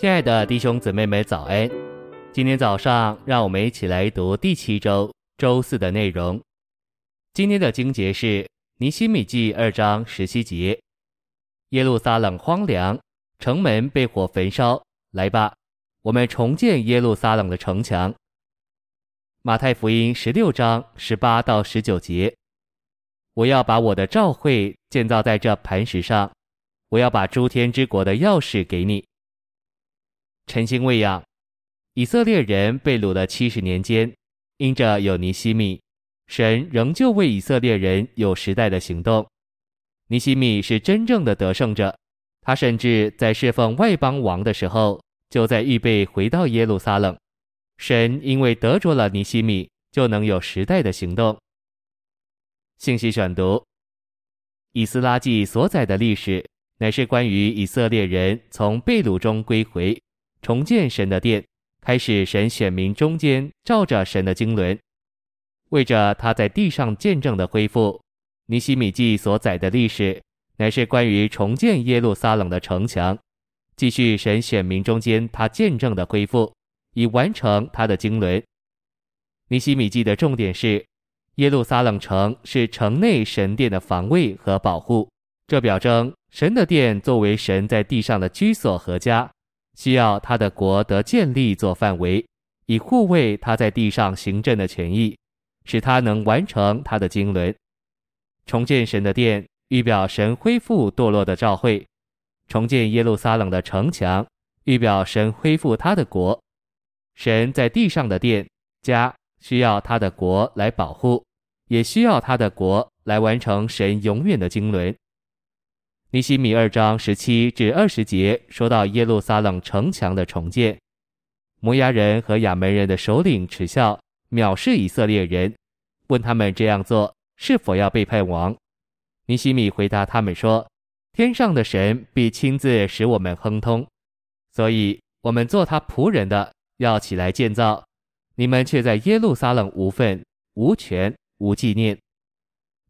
亲爱的弟兄姊妹们，早安！今天早上，让我们一起来读第七周周四的内容。今天的经节是尼希米记二章十七节：耶路撒冷荒凉，城门被火焚烧。来吧，我们重建耶路撒冷的城墙。马太福音十六章十八到十九节：我要把我的召会建造在这磐石上，我要把诸天之国的钥匙给你。晨星喂养，以色列人被掳的七十年间，因着有尼希米，神仍旧为以色列人有时代的行动。尼希米是真正的得胜者，他甚至在侍奉外邦王的时候，就在预备回到耶路撒冷。神因为得着了尼希米，就能有时代的行动。信息选读：以斯拉记所载的历史，乃是关于以色列人从被掳中归回。重建神的殿，开始神选民中间照着神的经纶，为着他在地上见证的恢复。尼希米记所载的历史，乃是关于重建耶路撒冷的城墙，继续神选民中间他见证的恢复，以完成他的经纶。尼希米记的重点是，耶路撒冷城是城内神殿的防卫和保护，这表征神的殿作为神在地上的居所和家。需要他的国得建立做范围，以护卫他在地上行政的权益，使他能完成他的经纶。重建神的殿，预表神恢复堕落的召会；重建耶路撒冷的城墙，预表神恢复他的国。神在地上的殿家，需要他的国来保护，也需要他的国来完成神永远的经纶。尼希米二章十七至二十节说到耶路撒冷城墙的重建，摩押人和亚扪人的首领耻笑藐视以色列人，问他们这样做是否要背叛王。尼希米回答他们说：“天上的神必亲自使我们亨通，所以我们做他仆人的要起来建造，你们却在耶路撒冷无份、无权、无纪念。”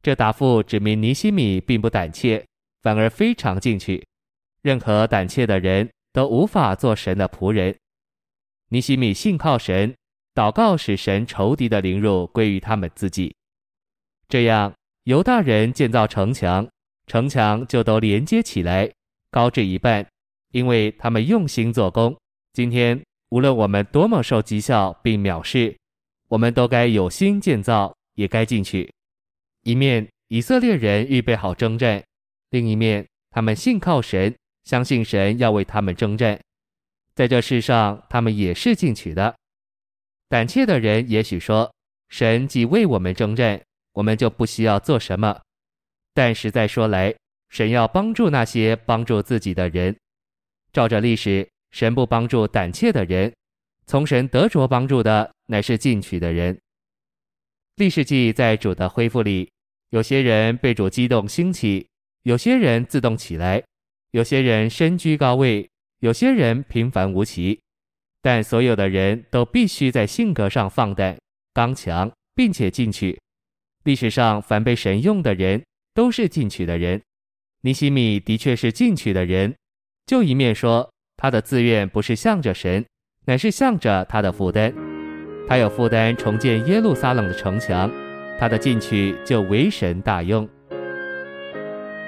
这答复指明尼希米并不胆怯。反而非常进取，任何胆怯的人都无法做神的仆人。尼希米信靠神，祷告使神仇敌的凌辱归于他们自己。这样，犹大人建造城墙，城墙就都连接起来，高至一半，因为他们用心做工。今天，无论我们多么受讥笑并藐视，我们都该有心建造，也该进去。一面，以色列人预备好征战。另一面，他们信靠神，相信神要为他们征战，在这世上，他们也是进取的。胆怯的人也许说：“神既为我们征战，我们就不需要做什么。”但实在说来，神要帮助那些帮助自己的人。照着历史，神不帮助胆怯的人，从神得着帮助的乃是进取的人。历史记在主的恢复里，有些人被主激动兴起。有些人自动起来，有些人身居高位，有些人平凡无奇，但所有的人都必须在性格上放胆、刚强，并且进取。历史上凡被神用的人都是进取的人。尼西米的确是进取的人，就一面说他的自愿不是向着神，乃是向着他的负担。他有负担重建耶路撒冷的城墙，他的进取就为神大用。